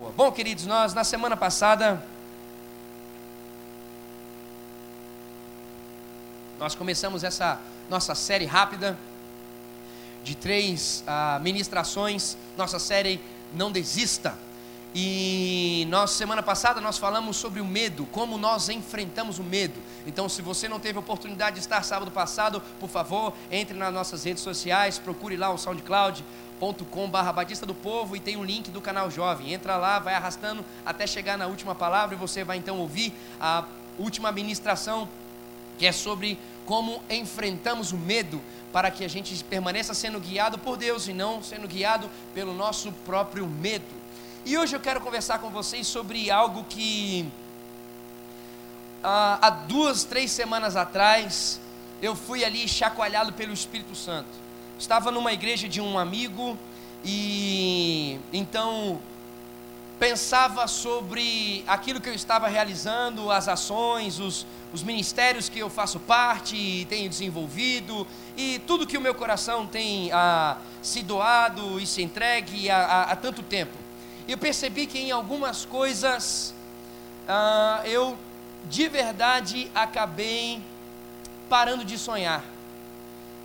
Bom, queridos, nós na semana passada nós começamos essa nossa série rápida de três uh, ministrações, nossa série Não Desista. E nós semana passada nós falamos sobre o medo, como nós enfrentamos o medo. Então, se você não teve oportunidade de estar sábado passado, por favor, entre nas nossas redes sociais, procure lá o SoundCloud, com/barra Batista do Povo e tem um link do canal Jovem. Entra lá, vai arrastando até chegar na última palavra e você vai então ouvir a última ministração que é sobre como enfrentamos o medo para que a gente permaneça sendo guiado por Deus e não sendo guiado pelo nosso próprio medo. E hoje eu quero conversar com vocês sobre algo que ah, há duas, três semanas atrás eu fui ali chacoalhado pelo Espírito Santo estava numa igreja de um amigo e então pensava sobre aquilo que eu estava realizando, as ações, os, os ministérios que eu faço parte e tenho desenvolvido, e tudo que o meu coração tem ah, se doado e se entregue há, há, há, tanto tempo. Eu percebi que em algumas coisas ah, eu de verdade acabei parando de sonhar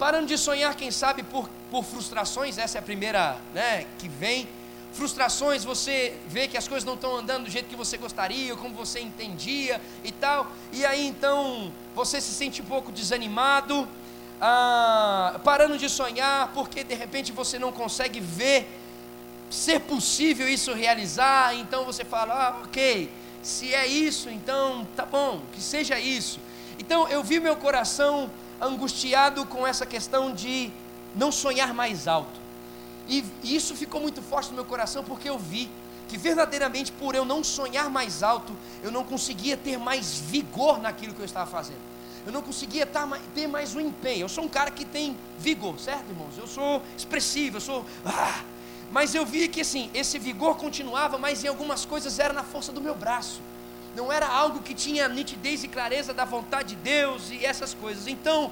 parando de sonhar, quem sabe por, por frustrações, essa é a primeira né, que vem. Frustrações, você vê que as coisas não estão andando do jeito que você gostaria, como você entendia e tal, e aí então você se sente um pouco desanimado, ah, parando de sonhar, porque de repente você não consegue ver ser possível isso realizar, então você fala, ah, ok, se é isso, então tá bom, que seja isso. Então eu vi meu coração angustiado com essa questão de não sonhar mais alto. E, isso ficou muito forte no meu coração porque eu vi que verdadeiramente por eu não sonhar mais alto, eu não conseguia ter mais vigor naquilo que eu estava fazendo. Eu não conseguia ter mais um empenho. Eu sou um cara que tem vigor, certo, irmãos? Eu sou expressivo, eu sou. Ah! Mas eu vi que assim, esse vigor continuava, mas em algumas coisas era na força do meu braço não era algo que tinha nitidez e clareza da vontade de Deus e essas coisas. Então,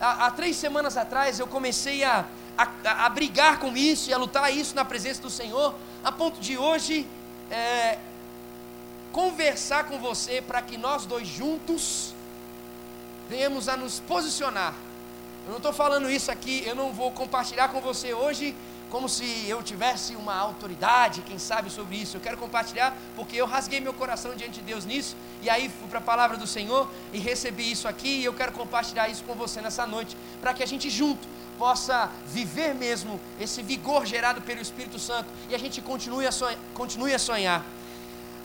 há, há três semanas atrás eu comecei a, a, a, brigar com isso e a lutar isso na presença do Senhor, a ponto de hoje é, conversar com você para que nós dois juntos venhamos a nos posicionar. Eu não estou falando isso aqui, eu não vou compartilhar com você hoje como se eu tivesse uma autoridade, quem sabe, sobre isso. Eu quero compartilhar porque eu rasguei meu coração diante de Deus nisso, e aí fui para a palavra do Senhor e recebi isso aqui, e eu quero compartilhar isso com você nessa noite, para que a gente junto possa viver mesmo esse vigor gerado pelo Espírito Santo e a gente continue a sonhar. Continue a sonhar.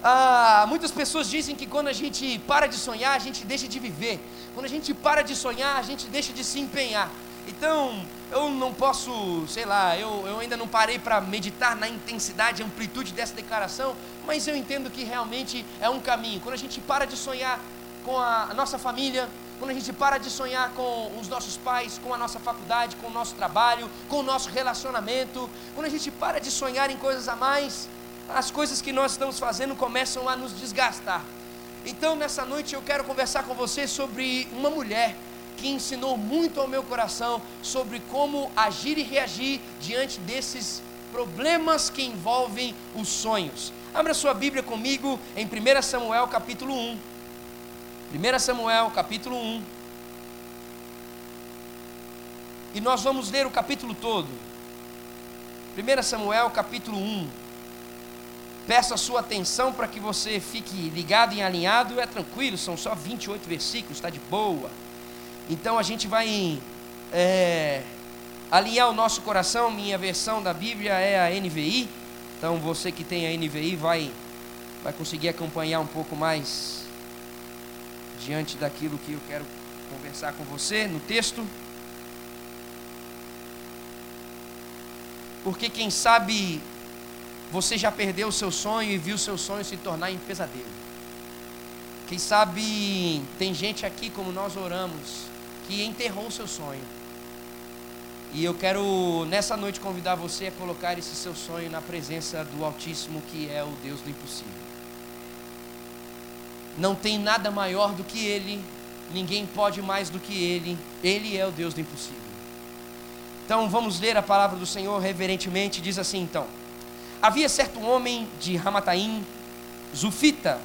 Ah, muitas pessoas dizem que quando a gente para de sonhar, a gente deixa de viver. Quando a gente para de sonhar, a gente deixa de se empenhar. Então, eu não posso, sei lá, eu, eu ainda não parei para meditar na intensidade e amplitude dessa declaração, mas eu entendo que realmente é um caminho. Quando a gente para de sonhar com a, a nossa família, quando a gente para de sonhar com os nossos pais, com a nossa faculdade, com o nosso trabalho, com o nosso relacionamento, quando a gente para de sonhar em coisas a mais, as coisas que nós estamos fazendo começam a nos desgastar. Então, nessa noite eu quero conversar com você sobre uma mulher que ensinou muito ao meu coração sobre como agir e reagir diante desses problemas que envolvem os sonhos. Abra sua Bíblia comigo em 1 Samuel capítulo 1. 1 Samuel capítulo 1. E nós vamos ler o capítulo todo. 1 Samuel capítulo 1. Peço a sua atenção para que você fique ligado e alinhado. É tranquilo, são só 28 versículos, está de boa. Então a gente vai é, alinhar o nosso coração. Minha versão da Bíblia é a NVI. Então você que tem a NVI vai, vai conseguir acompanhar um pouco mais diante daquilo que eu quero conversar com você no texto. Porque quem sabe você já perdeu o seu sonho e viu o seu sonho se tornar em pesadelo. Quem sabe tem gente aqui como nós oramos que enterrou o seu sonho. E eu quero nessa noite convidar você a colocar esse seu sonho na presença do Altíssimo, que é o Deus do impossível. Não tem nada maior do que Ele, ninguém pode mais do que Ele, Ele é o Deus do impossível. Então vamos ler a palavra do Senhor reverentemente, diz assim então: Havia certo homem de Ramataim, Zufita,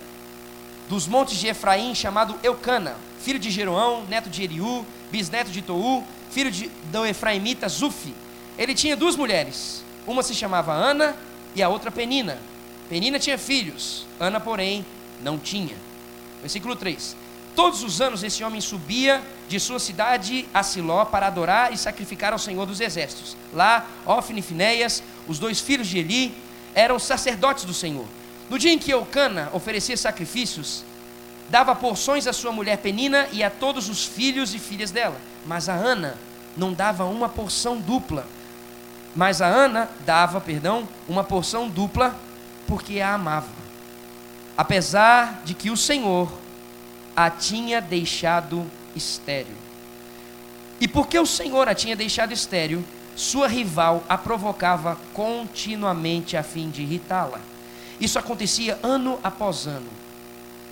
dos montes de Efraim, chamado Eucana, filho de Jeroão, neto de Eriú, bisneto de Tou, filho de, do Efraimita Zufi. Ele tinha duas mulheres, uma se chamava Ana e a outra Penina. Penina tinha filhos, Ana, porém, não tinha. Versículo 3. Todos os anos esse homem subia de sua cidade a Siló para adorar e sacrificar ao Senhor dos Exércitos. Lá, Ofne e Finéias, os dois filhos de Eli, eram sacerdotes do Senhor. No dia em que Eucana oferecia sacrifícios, dava porções à sua mulher Penina e a todos os filhos e filhas dela. Mas a Ana não dava uma porção dupla. Mas a Ana dava, perdão, uma porção dupla porque a amava. Apesar de que o Senhor a tinha deixado estéril. E porque o Senhor a tinha deixado estéril, sua rival a provocava continuamente a fim de irritá-la. Isso acontecia ano após ano.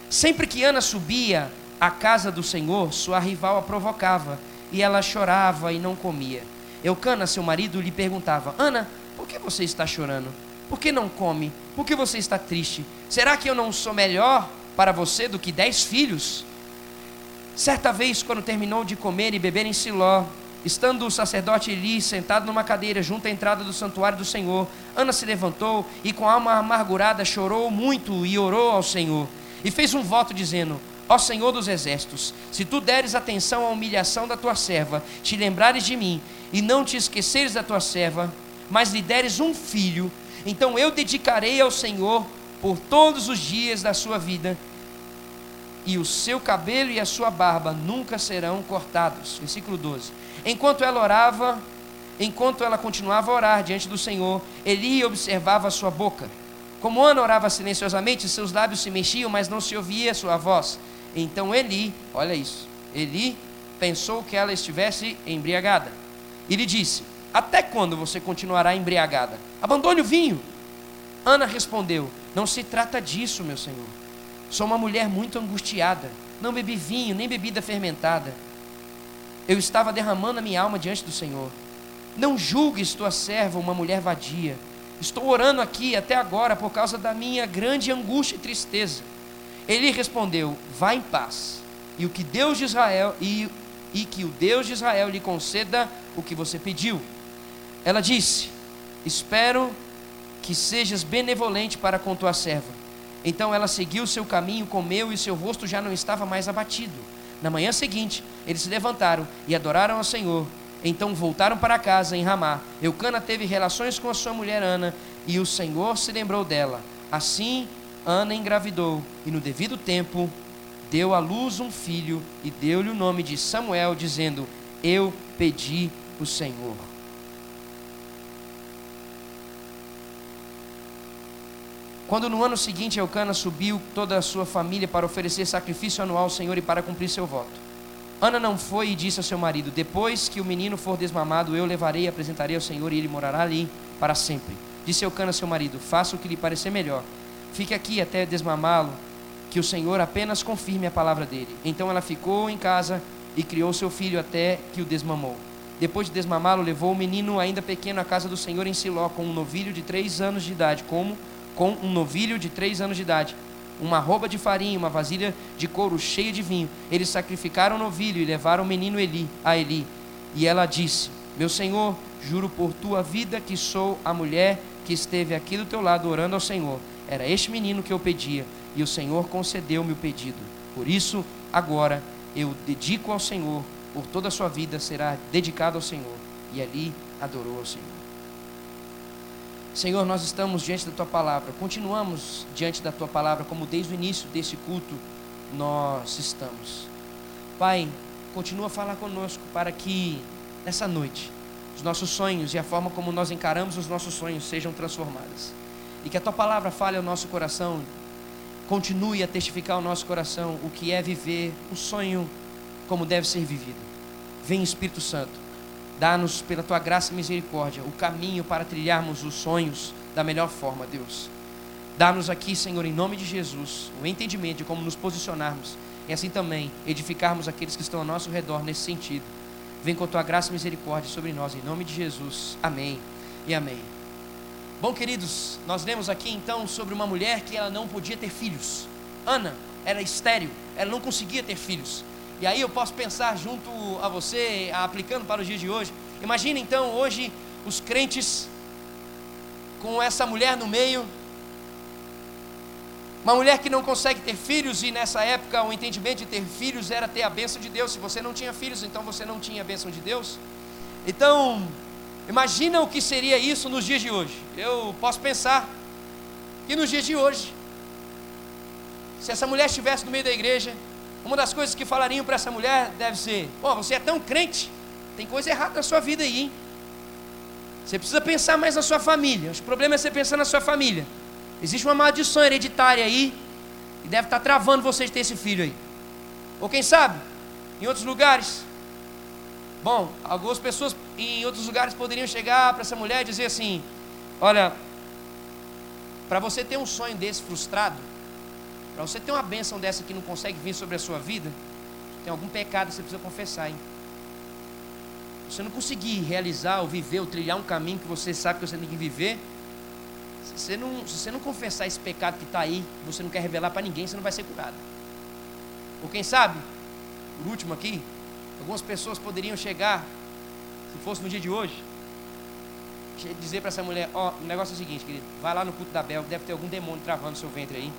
Sempre que Ana subia à casa do Senhor, sua rival a provocava, e ela chorava e não comia. Eucana, seu marido, lhe perguntava: Ana, por que você está chorando? Por que não come? Por que você está triste? Será que eu não sou melhor para você do que dez filhos? Certa vez, quando terminou de comer e beber em Siló, estando o sacerdote Eli sentado numa cadeira junto à entrada do santuário do Senhor, Ana se levantou e com alma amargurada chorou muito e orou ao Senhor. E fez um voto dizendo: Ó Senhor dos exércitos, se tu deres atenção à humilhação da tua serva, te lembrares de mim e não te esqueceres da tua serva, mas lhe deres um filho, então eu dedicarei ao Senhor por todos os dias da sua vida, e o seu cabelo e a sua barba nunca serão cortados. Versículo 12. Enquanto ela orava, enquanto ela continuava a orar diante do Senhor, Eli observava a sua boca. Como Ana orava silenciosamente, seus lábios se mexiam, mas não se ouvia sua voz. Então Eli, olha isso, Eli pensou que ela estivesse embriagada. E lhe disse: Até quando você continuará embriagada? Abandone o vinho. Ana respondeu: Não se trata disso, meu senhor. Sou uma mulher muito angustiada. Não bebi vinho, nem bebida fermentada. Eu estava derramando a minha alma diante do Senhor. Não julgues tua serva uma mulher vadia. Estou orando aqui até agora por causa da minha grande angústia e tristeza. Ele respondeu: Vá em paz. E o que Deus de Israel e, e que o Deus de Israel lhe conceda o que você pediu. Ela disse: Espero que sejas benevolente para com tua serva. Então ela seguiu seu caminho, comeu e seu rosto já não estava mais abatido. Na manhã seguinte, eles se levantaram e adoraram ao Senhor. Então voltaram para casa em Ramá. Eucana teve relações com a sua mulher Ana e o Senhor se lembrou dela. Assim, Ana engravidou e no devido tempo deu à luz um filho e deu-lhe o nome de Samuel, dizendo: Eu pedi o Senhor. Quando no ano seguinte Eucana subiu toda a sua família para oferecer sacrifício anual ao Senhor e para cumprir seu voto. Ana não foi e disse ao seu marido: Depois que o menino for desmamado, eu levarei e apresentarei ao Senhor e ele morará ali para sempre. Disse Eucana ao seu marido: Faça o que lhe parecer melhor. Fique aqui até desmamá-lo, que o Senhor apenas confirme a palavra dele. Então ela ficou em casa e criou seu filho até que o desmamou. Depois de desmamá-lo, levou o menino ainda pequeno à casa do Senhor em Siló, com um novilho de três anos de idade, como com um novilho de três anos de idade, uma roupa de farinha, uma vasilha de couro cheia de vinho. Eles sacrificaram o novilho e levaram o menino Eli a Eli. E ela disse: Meu senhor, juro por tua vida que sou a mulher que esteve aqui do teu lado orando ao Senhor. Era este menino que eu pedia, e o Senhor concedeu-me o pedido. Por isso, agora eu dedico ao Senhor, por toda a sua vida será dedicado ao Senhor. E ali adorou ao Senhor. Senhor, nós estamos diante da tua palavra, continuamos diante da tua palavra, como desde o início desse culto nós estamos. Pai, continua a falar conosco para que nessa noite os nossos sonhos e a forma como nós encaramos os nossos sonhos sejam transformados. E que a tua palavra fale ao nosso coração, continue a testificar ao nosso coração o que é viver o sonho como deve ser vivido. Vem Espírito Santo Dá-nos, pela tua graça e misericórdia, o caminho para trilharmos os sonhos da melhor forma, Deus. Dá-nos aqui, Senhor, em nome de Jesus, o entendimento de como nos posicionarmos e assim também edificarmos aqueles que estão ao nosso redor nesse sentido. Vem com tua graça e misericórdia sobre nós, em nome de Jesus. Amém e amém. Bom, queridos, nós lemos aqui então sobre uma mulher que ela não podia ter filhos. Ana era estéril, ela não conseguia ter filhos. E aí eu posso pensar junto a você, aplicando para os dias de hoje. Imagina então hoje os crentes com essa mulher no meio, uma mulher que não consegue ter filhos, e nessa época o entendimento de ter filhos era ter a bênção de Deus. Se você não tinha filhos, então você não tinha a bênção de Deus. Então, imagina o que seria isso nos dias de hoje. Eu posso pensar que nos dias de hoje, se essa mulher estivesse no meio da igreja, uma das coisas que falariam para essa mulher deve ser: Pô, você é tão crente, tem coisa errada na sua vida aí, hein? Você precisa pensar mais na sua família. O problema é você pensar na sua família. Existe uma maldição hereditária aí e deve estar travando você de ter esse filho aí. Ou quem sabe, em outros lugares. Bom, algumas pessoas em outros lugares poderiam chegar para essa mulher e dizer assim: Olha, para você ter um sonho desse frustrado, para você ter uma bênção dessa que não consegue vir sobre a sua vida, tem algum pecado que você precisa confessar, hein? Você não conseguir realizar ou viver ou trilhar um caminho que você sabe que você tem que viver, se você não, se você não confessar esse pecado que está aí, você não quer revelar para ninguém, você não vai ser curado. Ou quem sabe, por último aqui, algumas pessoas poderiam chegar, se fosse no dia de hoje, dizer para essa mulher: Ó, oh, o negócio é o seguinte, querido, vai lá no culto da Bel, deve ter algum demônio travando seu ventre aí.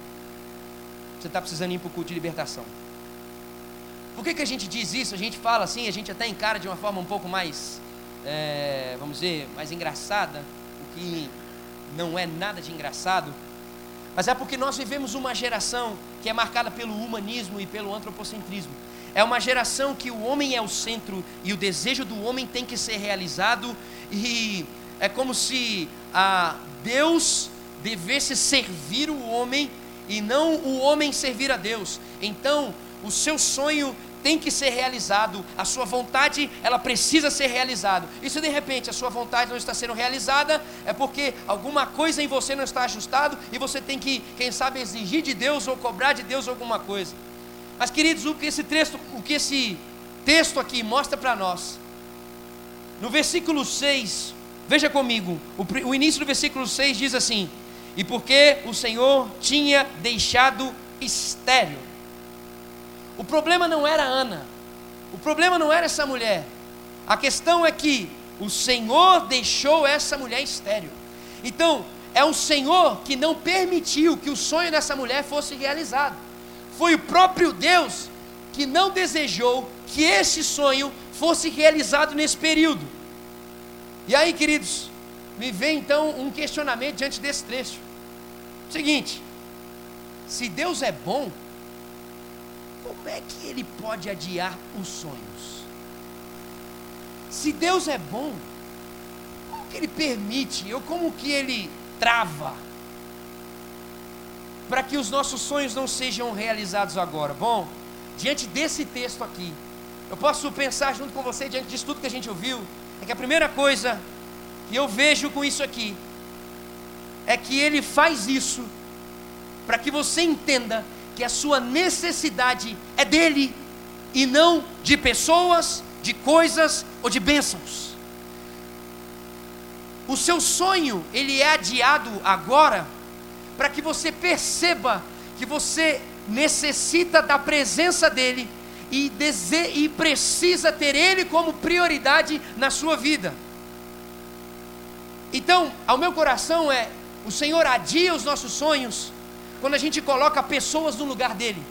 Você está precisando ir para o culto de libertação. Por que, que a gente diz isso? A gente fala assim, a gente até encara de uma forma um pouco mais, é, vamos dizer, mais engraçada, o que não é nada de engraçado, mas é porque nós vivemos uma geração que é marcada pelo humanismo e pelo antropocentrismo. É uma geração que o homem é o centro e o desejo do homem tem que ser realizado, e é como se a Deus devesse servir o homem e não o homem servir a Deus. Então, o seu sonho tem que ser realizado, a sua vontade, ela precisa ser realizada. E se de repente a sua vontade não está sendo realizada, é porque alguma coisa em você não está ajustado e você tem que, quem sabe, exigir de Deus ou cobrar de Deus alguma coisa. Mas queridos, o que esse texto, o que esse texto aqui mostra para nós, no versículo 6, veja comigo, o, o início do versículo 6 diz assim: E porque o Senhor tinha deixado estéreo o problema não era Ana. O problema não era essa mulher. A questão é que o Senhor deixou essa mulher estéril. Então, é o Senhor que não permitiu que o sonho dessa mulher fosse realizado. Foi o próprio Deus que não desejou que esse sonho fosse realizado nesse período. E aí, queridos, me vem então um questionamento diante desse trecho. Seguinte: se Deus é bom, como é que ele pode adiar os sonhos? Se Deus é bom, como que ele permite, ou como que ele trava para que os nossos sonhos não sejam realizados agora? Bom, diante desse texto aqui, eu posso pensar junto com você, diante disso tudo que a gente ouviu, é que a primeira coisa que eu vejo com isso aqui é que ele faz isso para que você entenda que a sua necessidade é dele e não de pessoas, de coisas ou de bênçãos. O seu sonho, ele é adiado agora para que você perceba que você necessita da presença dele e, dese e precisa ter ele como prioridade na sua vida. Então, ao meu coração é: o Senhor adia os nossos sonhos quando a gente coloca pessoas no lugar dele.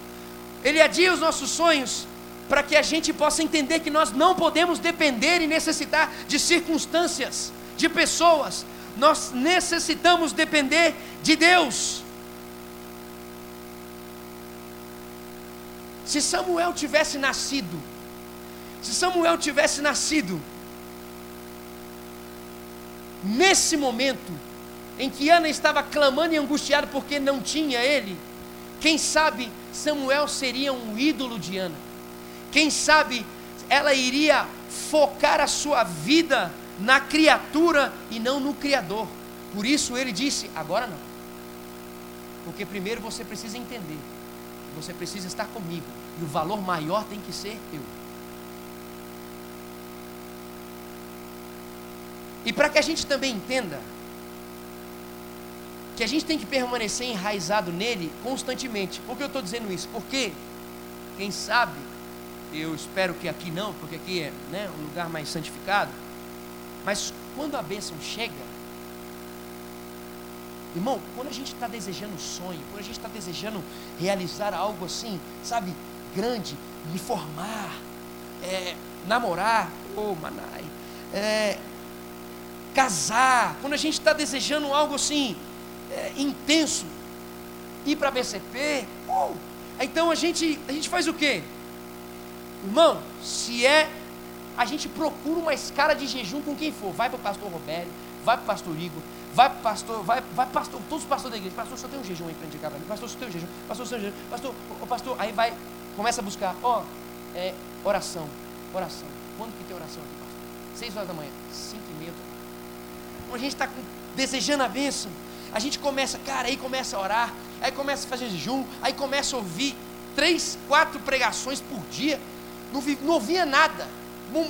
Ele adia os nossos sonhos para que a gente possa entender que nós não podemos depender e necessitar de circunstâncias, de pessoas. Nós necessitamos depender de Deus. Se Samuel tivesse nascido, se Samuel tivesse nascido nesse momento, em que Ana estava clamando e angustiada porque não tinha ele, quem sabe Samuel seria um ídolo de Ana. Quem sabe ela iria focar a sua vida na criatura e não no Criador. Por isso ele disse: agora não. Porque primeiro você precisa entender, você precisa estar comigo, e o valor maior tem que ser eu. E para que a gente também entenda que a gente tem que permanecer enraizado nele constantemente. Por que eu estou dizendo isso? Porque, quem sabe, eu espero que aqui não, porque aqui é né, um lugar mais santificado, mas quando a bênção chega, irmão, quando a gente está desejando um sonho, quando a gente está desejando realizar algo assim, sabe, grande, me formar, é, namorar, oh, manai, é, casar, quando a gente está desejando algo assim, é, intenso, ir para a BCP, uh, então a gente, a gente faz o quê? Irmão, se é, a gente procura uma escala de jejum com quem for, vai para o pastor Roberto, vai para o pastor Igor, vai para o pastor, vai, vai pastor, todos os pastores da igreja, pastor, só tem um jejum aí para indicar para mim, pastor, só tem um jejum, pastor, só tem um jejum, pastor, o pastor, aí vai, começa a buscar, ó, é, oração, oração, quando que tem oração aqui, pastor? Seis horas da manhã, cinco e meia, quando a gente está desejando a bênção, a gente começa, cara, aí começa a orar, aí começa a fazer jejum, aí começa a ouvir três, quatro pregações por dia, não, não ouvia nada,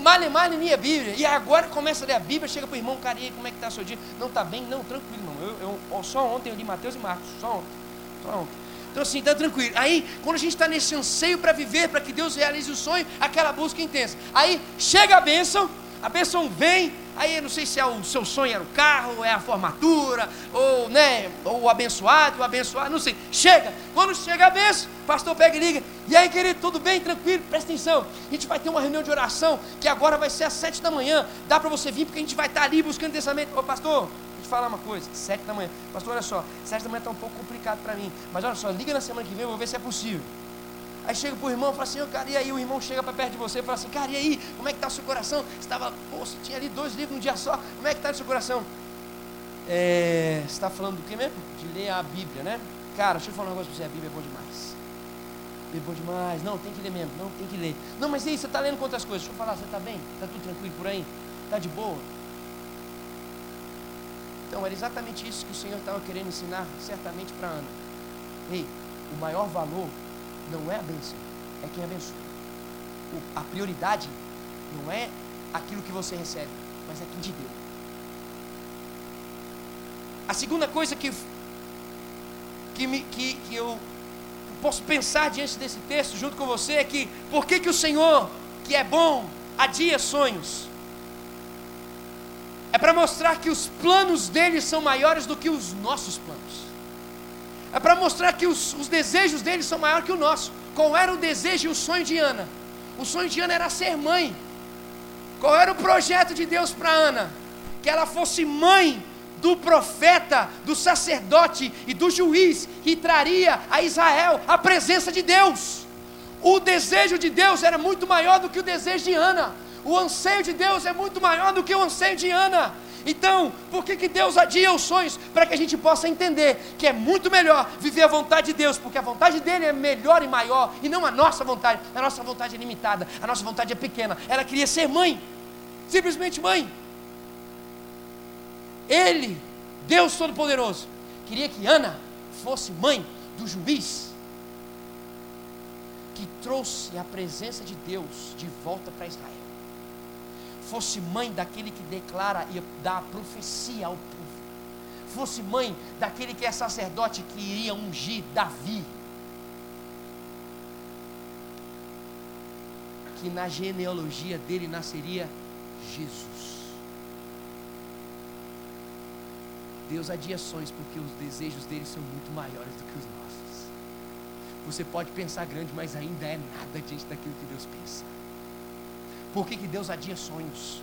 male male minha Bíblia, e agora começa a ler a Bíblia, chega para o irmão, cara, e aí, como é que está seu dia? Não está bem? Não, tranquilo, irmão, eu, eu, só ontem eu li Mateus e Marcos, só ontem, só ontem. Então assim, está tranquilo. Aí, quando a gente está nesse anseio para viver, para que Deus realize o sonho, aquela busca intensa. Aí chega a bênção, a bênção vem, aí não sei se é o seu sonho era o carro, é a formatura, ou né, ou o abençoado, o abençoado, não sei. Chega, quando chega a o pastor pega e liga, e aí querido, tudo bem, tranquilo, presta atenção, a gente vai ter uma reunião de oração, que agora vai ser às sete da manhã, dá para você vir, porque a gente vai estar ali buscando pensamento, ô pastor, te falar uma coisa, sete da manhã, pastor, olha só, sete da manhã está um pouco complicado para mim, mas olha só, liga na semana que vem, eu vou ver se é possível. Aí chega para o irmão e fala assim, oh, cara, e aí? O irmão chega para perto de você e fala assim, cara, e aí? Como é que está o seu coração? Você estava, pô, você tinha ali dois livros num dia só, como é que está o seu coração? É, você está falando do que mesmo? De ler a Bíblia, né? Cara, deixa eu falar um negócio para você, a Bíblia é bom demais. É bom demais. Não, tem que ler mesmo, não, tem que ler. Não, mas e aí, você está lendo quantas coisas? Deixa eu falar, você está bem? Está tudo tranquilo por aí? Está de boa? Então, era exatamente isso que o Senhor estava querendo ensinar, certamente para Ana. Ei, o maior valor não é a bênção, é quem abençoa. O, a prioridade não é aquilo que você recebe, mas é quem te deu. A segunda coisa que, que, me, que, que eu posso pensar diante desse texto, junto com você, é que por que, que o Senhor, que é bom, adia sonhos? É para mostrar que os planos dele são maiores do que os nossos planos é para mostrar que os, os desejos dele são maiores que o nosso. Qual era o desejo e o sonho de Ana? O sonho de Ana era ser mãe. Qual era o projeto de Deus para Ana? Que ela fosse mãe do profeta, do sacerdote e do juiz que traria a Israel a presença de Deus. O desejo de Deus era muito maior do que o desejo de Ana. O anseio de Deus é muito maior do que o anseio de Ana. Então, por que, que Deus adia os sonhos? Para que a gente possa entender que é muito melhor viver a vontade de Deus, porque a vontade dele é melhor e maior, e não a nossa vontade. A nossa vontade é limitada, a nossa vontade é pequena. Ela queria ser mãe, simplesmente mãe. Ele, Deus Todo-Poderoso, queria que Ana fosse mãe do juiz que trouxe a presença de Deus de volta para Israel fosse mãe daquele que declara e dá profecia ao povo, fosse mãe daquele que é sacerdote que iria ungir Davi, que na genealogia dele nasceria Jesus. Deus adia sonhos porque os desejos dele são muito maiores do que os nossos. Você pode pensar grande, mas ainda é nada diante daquilo que Deus pensa. Por que, que Deus adia sonhos?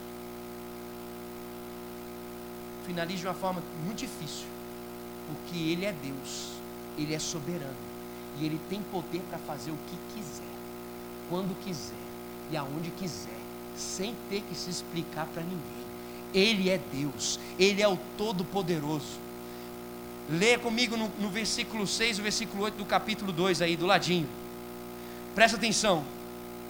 Finalize de uma forma muito difícil. Porque Ele é Deus, Ele é soberano. E Ele tem poder para fazer o que quiser, quando quiser e aonde quiser, sem ter que se explicar para ninguém. Ele é Deus, Ele é o Todo-Poderoso. Leia comigo no, no versículo 6 e versículo 8 do capítulo 2 aí, do ladinho. Presta atenção.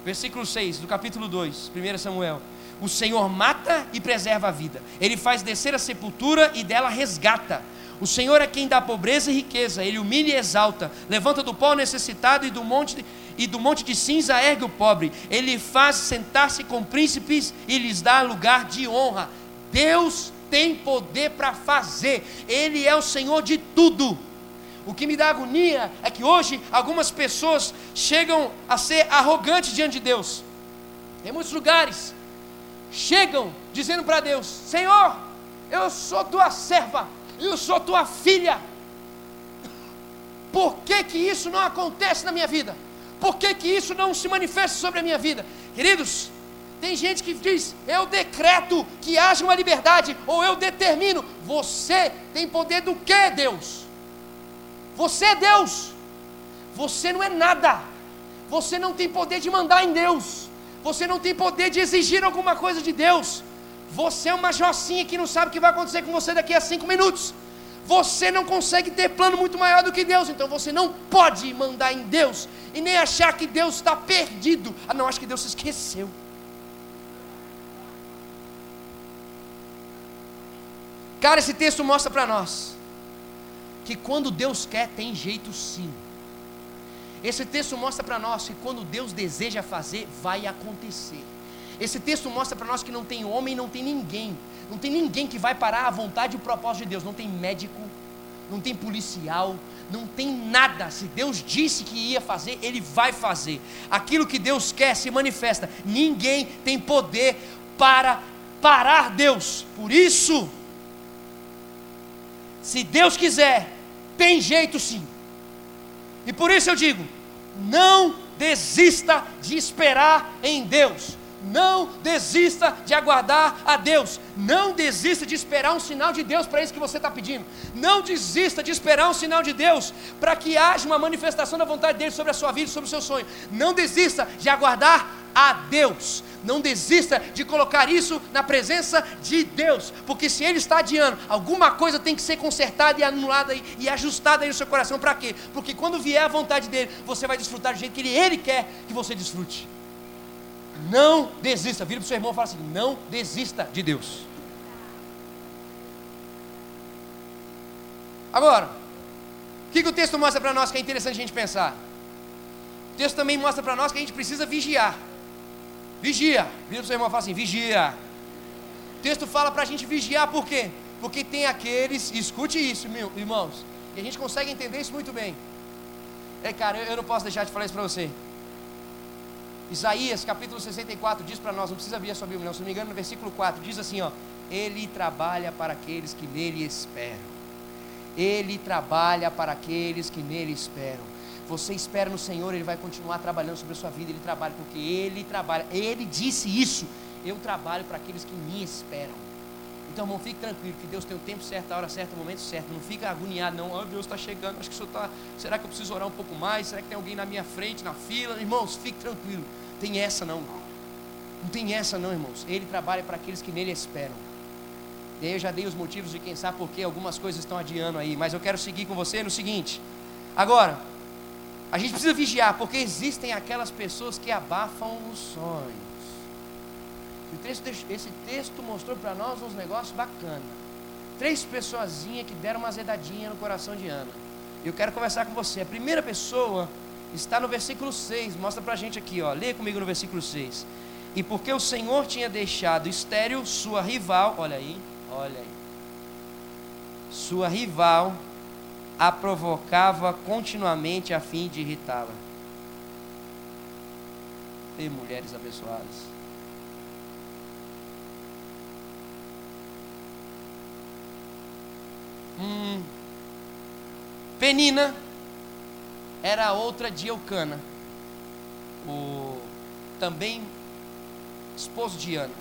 Versículo 6 do capítulo 2, 1 Samuel. O Senhor mata e preserva a vida. Ele faz descer a sepultura e dela resgata. O Senhor é quem dá pobreza e riqueza. Ele humilha e exalta. Levanta do pó o necessitado e do monte de, e do monte de cinza ergue o pobre. Ele faz sentar-se com príncipes e lhes dá lugar de honra. Deus tem poder para fazer, Ele é o Senhor de tudo. O que me dá agonia é que hoje algumas pessoas chegam a ser arrogantes diante de Deus. Em muitos lugares, chegam dizendo para Deus: Senhor, eu sou tua serva, eu sou tua filha. Por que, que isso não acontece na minha vida? Por que, que isso não se manifesta sobre a minha vida? Queridos, tem gente que diz: eu decreto que haja uma liberdade, ou eu determino. Você tem poder do que, Deus? Você é Deus. Você não é nada. Você não tem poder de mandar em Deus. Você não tem poder de exigir alguma coisa de Deus. Você é uma jocinha que não sabe o que vai acontecer com você daqui a cinco minutos. Você não consegue ter plano muito maior do que Deus, então você não pode mandar em Deus e nem achar que Deus está perdido. Ah, não, acho que Deus se esqueceu. Cara, esse texto mostra para nós que quando Deus quer, tem jeito sim. Esse texto mostra para nós que quando Deus deseja fazer, vai acontecer. Esse texto mostra para nós que não tem homem, não tem ninguém, não tem ninguém que vai parar a vontade e o propósito de Deus. Não tem médico, não tem policial, não tem nada. Se Deus disse que ia fazer, Ele vai fazer. Aquilo que Deus quer se manifesta. Ninguém tem poder para parar Deus. Por isso, se Deus quiser, tem jeito sim. E por isso eu digo: não desista de esperar em Deus. Não desista de aguardar a Deus. Não desista de esperar um sinal de Deus para isso que você está pedindo. Não desista de esperar um sinal de Deus para que haja uma manifestação da vontade dele sobre a sua vida, sobre o seu sonho. Não desista de aguardar a Deus. Não desista de colocar isso na presença de Deus, porque se Ele está adiando, alguma coisa tem que ser consertada e anulada e, ajustada aí no seu coração. Para quê? Porque quando vier a vontade dele, você vai desfrutar do jeito que ele, ele quer que você desfrute. Não desista. Vira para o seu irmão e fala assim: não desista de Deus. Agora, o que, que o texto mostra para nós que é interessante a gente pensar? O texto também mostra para nós que a gente precisa vigiar. Vigia. Vira para o seu irmão e fala assim: vigia. O texto fala para a gente vigiar, por quê? Porque tem aqueles, escute isso, meu, irmãos, e a gente consegue entender isso muito bem. É, cara, eu, eu não posso deixar de falar isso para você. Isaías capítulo 64 diz para nós, não precisa abrir a sua Bíblia, não, se não me engano, no versículo 4 diz assim: ó, Ele trabalha para aqueles que nele esperam. Ele trabalha para aqueles que nele esperam. Você espera no Senhor, Ele vai continuar trabalhando sobre a sua vida. Ele trabalha porque Ele trabalha. Ele disse isso. Eu trabalho para aqueles que me esperam. Então, irmão, fique tranquilo que Deus tem o tempo certo, a hora certa, o momento certo. Não fica agoniado, não. Oh, Deus está chegando. Acho que o senhor está. Será que eu preciso orar um pouco mais? Será que tem alguém na minha frente, na fila? Irmãos, fique tranquilo. Tem essa não. Não tem essa não, irmãos. Ele trabalha para aqueles que nele esperam. E aí eu já dei os motivos de quem sabe por que algumas coisas estão adiando aí. Mas eu quero seguir com você no seguinte. Agora, a gente precisa vigiar, porque existem aquelas pessoas que abafam os sonhos. Esse texto mostrou para nós uns negócios bacanas. Três pessoazinhas que deram uma azedadinha no coração de Ana. Eu quero conversar com você. A primeira pessoa está no versículo 6. Mostra para a gente aqui, ó. Lê comigo no versículo 6. E porque o Senhor tinha deixado estéril sua rival, olha aí, olha aí. Sua rival a provocava continuamente a fim de irritá-la. E mulheres abençoadas. Hum. Penina era outra de Eucana, o também esposo de Ana.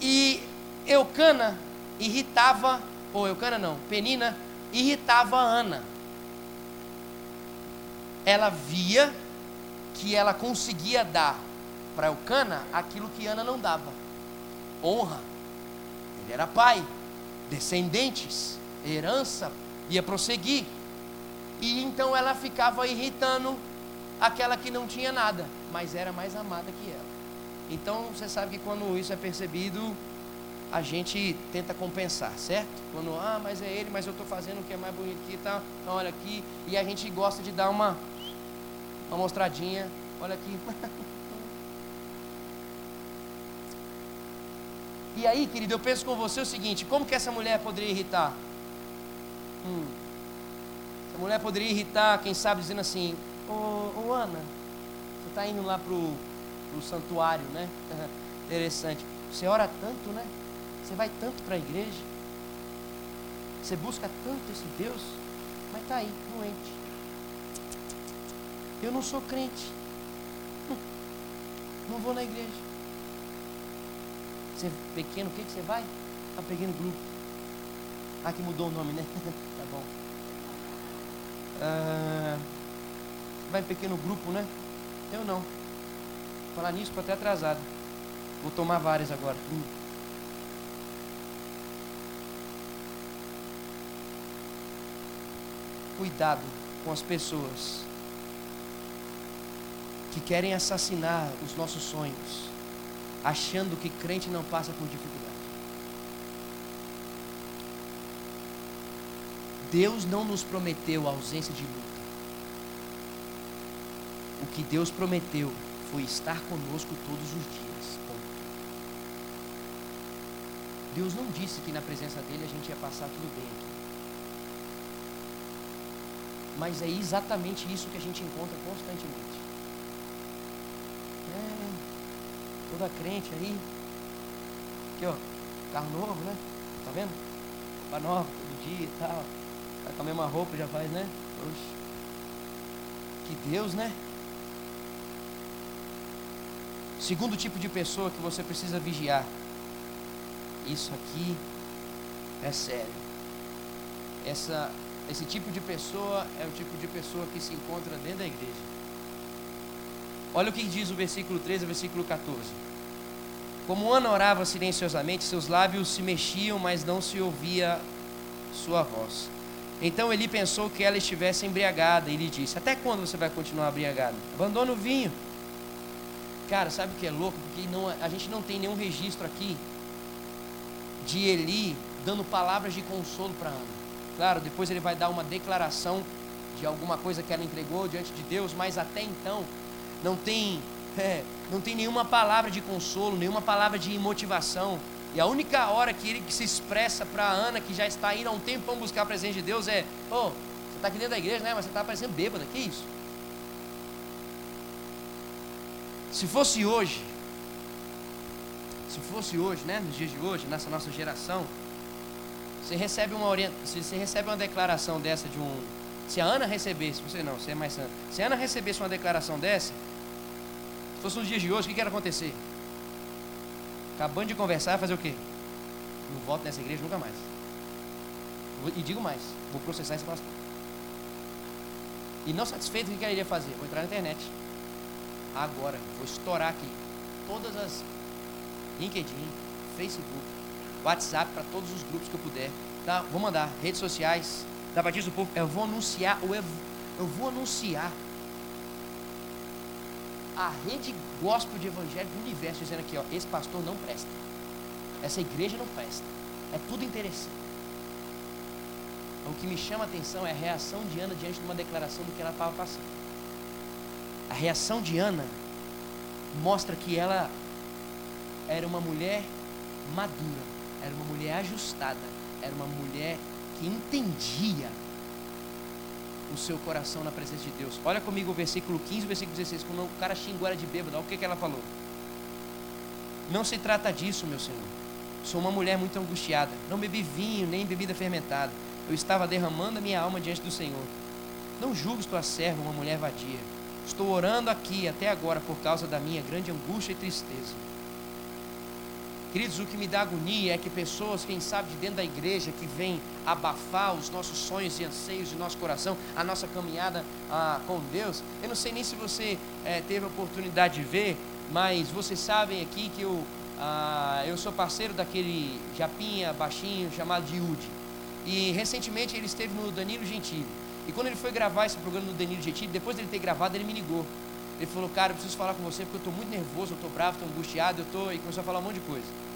E Eucana irritava, ou Eucana não, Penina irritava Ana. Ela via que ela conseguia dar para Eucana aquilo que Ana não dava: honra. Ele era pai, descendentes, herança, ia prosseguir. E então ela ficava irritando aquela que não tinha nada, mas era mais amada que ela. Então você sabe que quando isso é percebido, a gente tenta compensar, certo? Quando, ah, mas é ele, mas eu estou fazendo o que é mais bonito aqui, tá? Então, olha aqui. E a gente gosta de dar uma, uma mostradinha. Olha aqui. E aí, querido, eu penso com você o seguinte: como que essa mulher poderia irritar? Hum, essa mulher poderia irritar, quem sabe, dizendo assim: Ô, ô Ana, você está indo lá para o santuário, né? Interessante. Você ora tanto, né? Você vai tanto para a igreja. Você busca tanto esse Deus, mas está aí, doente. Eu não sou crente. Não vou na igreja. Você é pequeno, o que, que você vai? Tá pequeno grupo. Ah, que mudou o nome, né? tá bom. Ah, vai em pequeno grupo, né? Eu não. Falar nisso, estou até atrasado. Vou tomar várias agora. Hum. Cuidado com as pessoas que querem assassinar os nossos sonhos, achando que crente não passa por dificuldade. Deus não nos prometeu a ausência de luta. O que Deus prometeu foi estar conosco todos os dias. Deus não disse que na presença dele a gente ia passar tudo bem aqui. Mas é exatamente isso que a gente encontra constantemente. É, toda crente aí. Aqui, ó. Carro novo, né? Tá vendo? Roupa nova todo dia e tal. Tá com a mesma roupa já faz, né? Oxe. Que Deus, né? Segundo tipo de pessoa que você precisa vigiar. Isso aqui é sério. Essa, esse tipo de pessoa é o tipo de pessoa que se encontra dentro da igreja. Olha o que diz o versículo 13 e versículo 14. Como Ana orava silenciosamente, seus lábios se mexiam, mas não se ouvia sua voz. Então ele pensou que ela estivesse embriagada e lhe disse: Até quando você vai continuar embriagada? Abandona o vinho. Cara, sabe o que é louco? Porque não, a gente não tem nenhum registro aqui de Eli dando palavras de consolo para Ana. Claro, depois ele vai dar uma declaração de alguma coisa que ela entregou diante de Deus, mas até então não tem, é, não tem nenhuma palavra de consolo, nenhuma palavra de motivação. E a única hora que ele se expressa para Ana, que já está indo há um para buscar a presença de Deus, é: Ô, oh, você está aqui dentro da igreja, né? Mas você está parecendo bêbada, que isso? Se fosse hoje, se fosse hoje, né, nos dias de hoje, nessa nossa geração, você recebe uma orient... você recebe uma declaração dessa de um, se a Ana recebesse, você não, você é mais santa. Se a Ana recebesse uma declaração dessa, se fosse nos dias de hoje, o que, que ia acontecer? Acabando de conversar, fazer o quê? Não volto nessa igreja nunca mais. E digo mais, vou processar esse pastor. E não satisfeito, o que ela iria fazer? Vou entrar na internet agora, vou estourar aqui todas as LinkedIn, Facebook, WhatsApp para todos os grupos que eu puder, tá? Vou mandar redes sociais, da Batista do Povo, eu vou anunciar, eu, eu vou anunciar a rede gospel de evangelho do universo, dizendo aqui, ó, esse pastor não presta, essa igreja não presta, é tudo interessante. O que me chama a atenção é a reação de Ana diante de uma declaração do que ela estava passando. A reação de Ana mostra que ela era uma mulher madura, era uma mulher ajustada, era uma mulher que entendia o seu coração na presença de Deus. Olha comigo o versículo 15 e o versículo 16, quando o cara xingou ela de bêbado, olha o que, que ela falou. Não se trata disso, meu Senhor. Sou uma mulher muito angustiada. Não bebi vinho, nem bebida fermentada. Eu estava derramando a minha alma diante do Senhor. Não julgues tua serva, uma mulher vadia. Estou orando aqui até agora por causa da minha grande angústia e tristeza. Queridos, o que me dá agonia é que pessoas, quem sabe de dentro da igreja, que vêm abafar os nossos sonhos e anseios de nosso coração, a nossa caminhada ah, com Deus. Eu não sei nem se você eh, teve a oportunidade de ver, mas vocês sabem aqui que eu, ah, eu sou parceiro daquele japinha baixinho chamado de. E recentemente ele esteve no Danilo Gentili. E quando ele foi gravar esse programa no Danilo Gentili, depois dele ter gravado, ele me ligou. Ele falou, cara, eu preciso falar com você porque eu estou muito nervoso, eu estou bravo, estou angustiado, eu estou. E começou a falar um monte de coisa.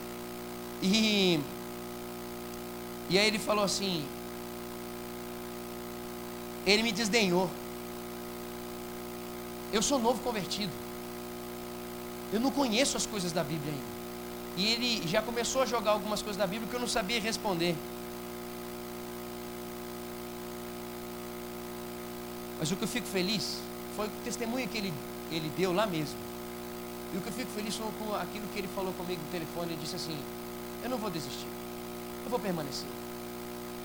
E, e aí ele falou assim, ele me desdenhou. Eu sou novo convertido. Eu não conheço as coisas da Bíblia ainda. e ele já começou a jogar algumas coisas da Bíblia que eu não sabia responder. Mas o que eu fico feliz foi o testemunho que ele, ele deu lá mesmo. E o que eu fico feliz foi com aquilo que ele falou comigo no telefone. Ele disse assim: Eu não vou desistir, eu vou permanecer.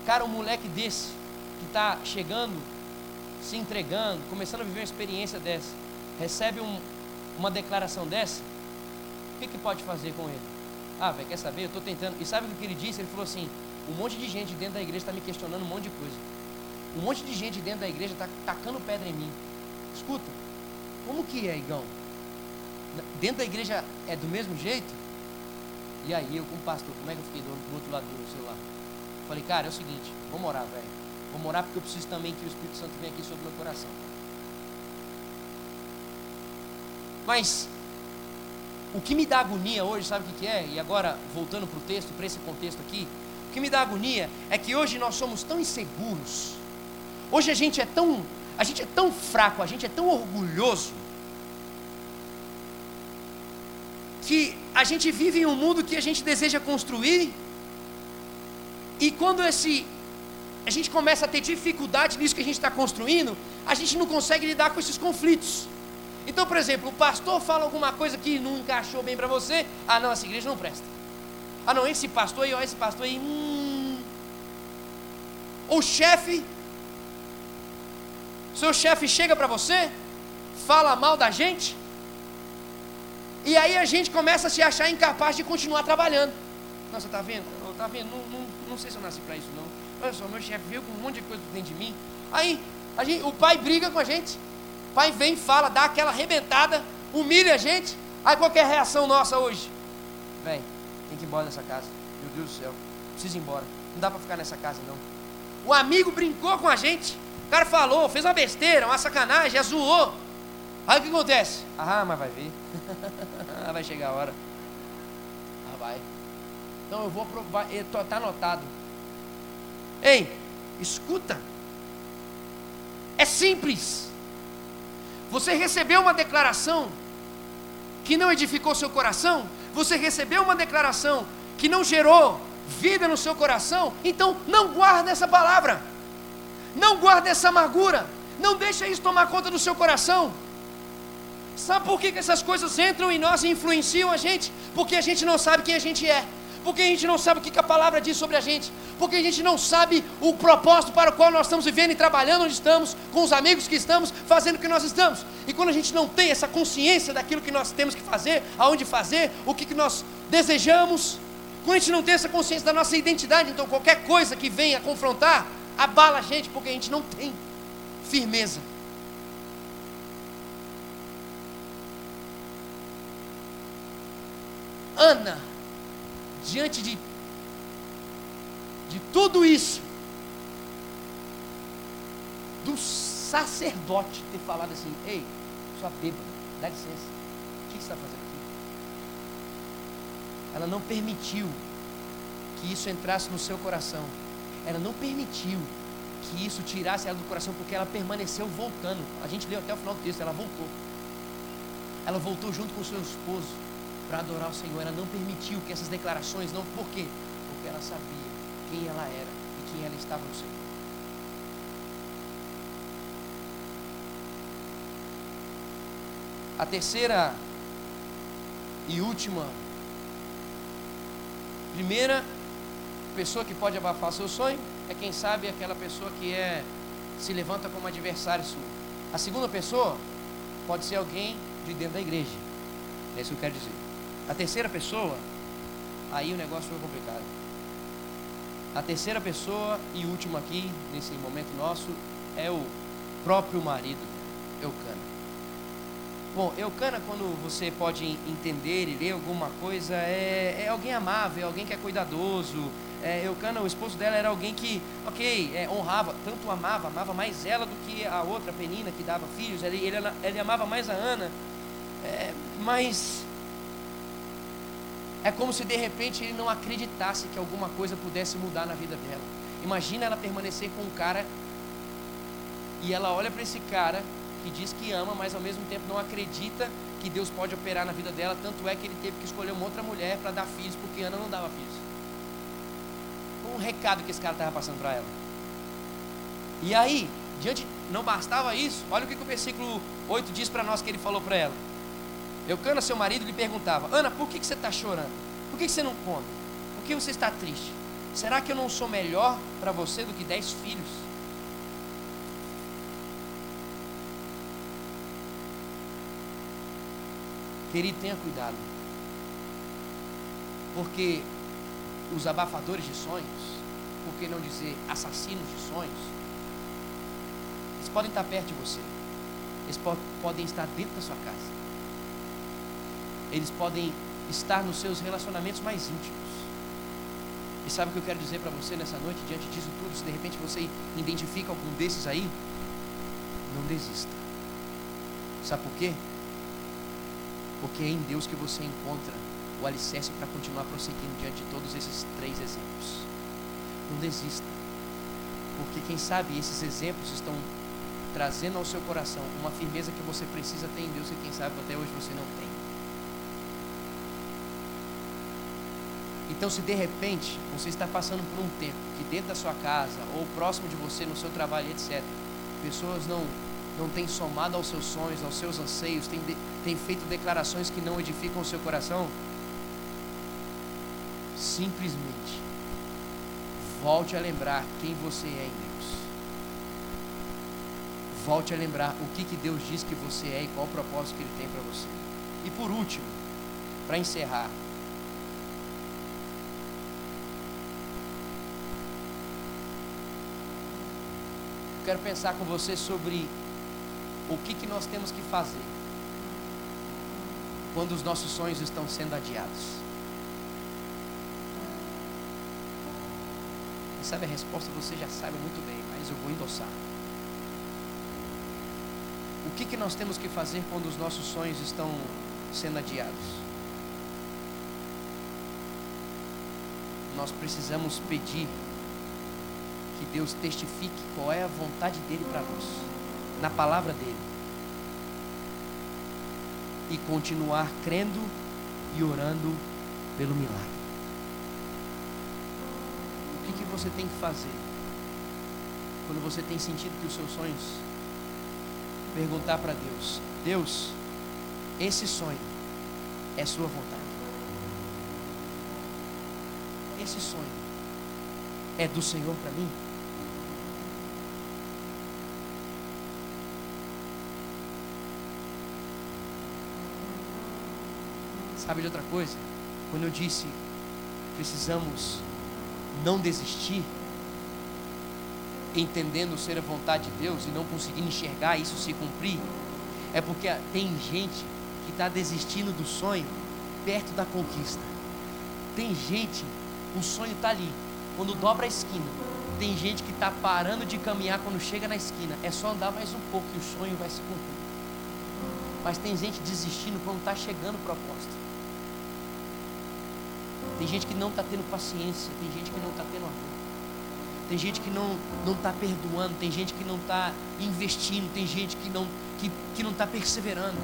Cara, um moleque desse, que está chegando, se entregando, começando a viver uma experiência dessa, recebe um, uma declaração dessa, o que, que pode fazer com ele? Ah, velho, quer saber? Eu estou tentando. E sabe o que ele disse? Ele falou assim: um monte de gente dentro da igreja está me questionando um monte de coisa. Um monte de gente dentro da igreja está tacando pedra em mim. Escuta, como que é, Igão? Dentro da igreja é do mesmo jeito? E aí, eu como pastor, como é que eu fiquei do, outro lado do celular? Falei, cara, é o seguinte, vou morar, velho. Vou morar porque eu preciso também que o Espírito Santo venha aqui sobre o meu coração. Mas o que me dá agonia hoje, sabe o que, que é? E agora, voltando para o texto, para esse contexto aqui, o que me dá agonia é que hoje nós somos tão inseguros. Hoje a gente é tão, a gente é tão fraco, a gente é tão orgulhoso que a gente vive em um mundo que a gente deseja construir e quando esse a gente começa a ter dificuldade nisso que a gente está construindo, a gente não consegue lidar com esses conflitos. Então, por exemplo, o pastor fala alguma coisa que não encaixou bem para você, ah não, essa igreja não presta. Ah não, esse pastor aí, ó, esse pastor aí, hum. O chefe, seu chefe chega para você, fala mal da gente, e aí a gente começa a se achar incapaz de continuar trabalhando. Nossa, tá vendo? Tá vendo? Não, não, não sei se eu nasci para isso não. Olha só, meu chefe veio com um monte de coisa dentro de mim. Aí, a gente, o pai briga com a gente. O pai vem, fala, dá aquela arrebentada, humilha a gente. Aí qual é a reação nossa hoje? Vem, tem que ir embora dessa casa. Meu Deus do céu, preciso ir embora. Não dá para ficar nessa casa não. O amigo brincou com a gente. O cara falou, fez uma besteira, uma sacanagem, zoou. Aí o que acontece? Ah, mas vai ver. vai chegar a hora. Ah, vai. Então eu vou provar, está anotado. Ei, escuta. É simples. Você recebeu uma declaração que não edificou seu coração, você recebeu uma declaração que não gerou vida no seu coração, então não guarda essa palavra. Não guarda essa amargura. Não deixa isso tomar conta do seu coração. Sabe por que, que essas coisas entram em nós e influenciam a gente? Porque a gente não sabe quem a gente é porque a gente não sabe o que a palavra diz sobre a gente, porque a gente não sabe o propósito para o qual nós estamos vivendo e trabalhando onde estamos, com os amigos que estamos, fazendo o que nós estamos. E quando a gente não tem essa consciência daquilo que nós temos que fazer, aonde fazer, o que, que nós desejamos, quando a gente não tem essa consciência da nossa identidade, então qualquer coisa que venha confrontar, abala a gente, porque a gente não tem firmeza. Ana diante de, de tudo isso, do sacerdote ter falado assim: Ei, sua bêbada, dá licença, o que você está fazendo aqui? Ela não permitiu que isso entrasse no seu coração, ela não permitiu que isso tirasse ela do coração, porque ela permaneceu voltando. A gente leu até o final do texto, ela voltou. Ela voltou junto com o seu esposo para adorar o Senhor. Ela não permitiu que essas declarações, não, por quê? Porque ela sabia quem ela era e quem ela estava no Senhor. A terceira e última, primeira pessoa que pode abafar seu sonho é quem sabe aquela pessoa que é se levanta como adversário sua. A segunda pessoa pode ser alguém de dentro da igreja. É isso que eu quero dizer. A terceira pessoa, aí o negócio foi complicado. A terceira pessoa e última aqui, nesse momento nosso, é o próprio marido, Eucana. Bom, Eucana, quando você pode entender e ler alguma coisa, é, é alguém amável, é alguém que é cuidadoso. É, Eucana, o esposo dela, era alguém que, ok, é, honrava, tanto amava, amava mais ela do que a outra Penina que dava filhos. Ele, ele, ele amava mais a Ana, é, mas é como se de repente ele não acreditasse que alguma coisa pudesse mudar na vida dela. Imagina ela permanecer com um cara e ela olha para esse cara que diz que ama, mas ao mesmo tempo não acredita que Deus pode operar na vida dela. Tanto é que ele teve que escolher uma outra mulher para dar filhos, porque Ana não dava filhos. Um recado que esse cara estava passando para ela. E aí, diante, não bastava isso, olha o que, que o versículo 8 diz para nós que ele falou para ela. Eucana, seu marido, lhe perguntava: Ana, por que, você está chorando? Por que, que você não come? Por que você está triste? Será que eu não sou melhor para você do que dez filhos? Querido, tenha cuidado. Porque os abafadores de sonhos, por que não dizer assassinos de sonhos, eles podem estar perto de você. Eles podem estar dentro da sua casa. Eles podem estar nos seus relacionamentos mais íntimos. E sabe o que eu quero dizer para você nessa noite, diante disso tudo? Se de repente você identifica algum desses aí, não desista. Sabe por quê? Porque é em Deus que você encontra o alicerce para continuar prosseguindo diante de todos esses três exemplos. Não desista. Porque quem sabe esses exemplos estão trazendo ao seu coração uma firmeza que você precisa ter em Deus e quem sabe até hoje você não tem. Então, se de repente você está passando por um tempo que dentro da sua casa ou próximo de você, no seu trabalho, etc., pessoas não não têm somado aos seus sonhos, aos seus anseios, têm, têm feito declarações que não edificam o seu coração, simplesmente volte a lembrar quem você é em Deus. Volte a lembrar o que, que Deus diz que você é e qual o propósito que Ele tem para você. E por último, para encerrar, quero pensar com você sobre o que, que nós temos que fazer quando os nossos sonhos estão sendo adiados. E sabe a resposta você já sabe muito bem, mas eu vou endossar. O que, que nós temos que fazer quando os nossos sonhos estão sendo adiados? Nós precisamos pedir que Deus testifique qual é a vontade dele para nós, na palavra dele. E continuar crendo e orando pelo milagre. O que, que você tem que fazer quando você tem sentido que os seus sonhos? Perguntar para Deus: Deus, esse sonho é Sua vontade. Esse sonho é do Senhor para mim? Sabe de outra coisa? Quando eu disse precisamos não desistir, entendendo ser a vontade de Deus e não conseguindo enxergar isso se cumprir, é porque tem gente que está desistindo do sonho perto da conquista. Tem gente, o sonho está ali, quando dobra a esquina. Tem gente que está parando de caminhar quando chega na esquina. É só andar mais um pouco e o sonho vai se cumprir. Mas tem gente desistindo quando está chegando o propósito. Tem gente que não está tendo paciência, tem gente que não está tendo amor. Tem gente que não não está perdoando, tem gente que não está investindo, tem gente que não que, que não está perseverando.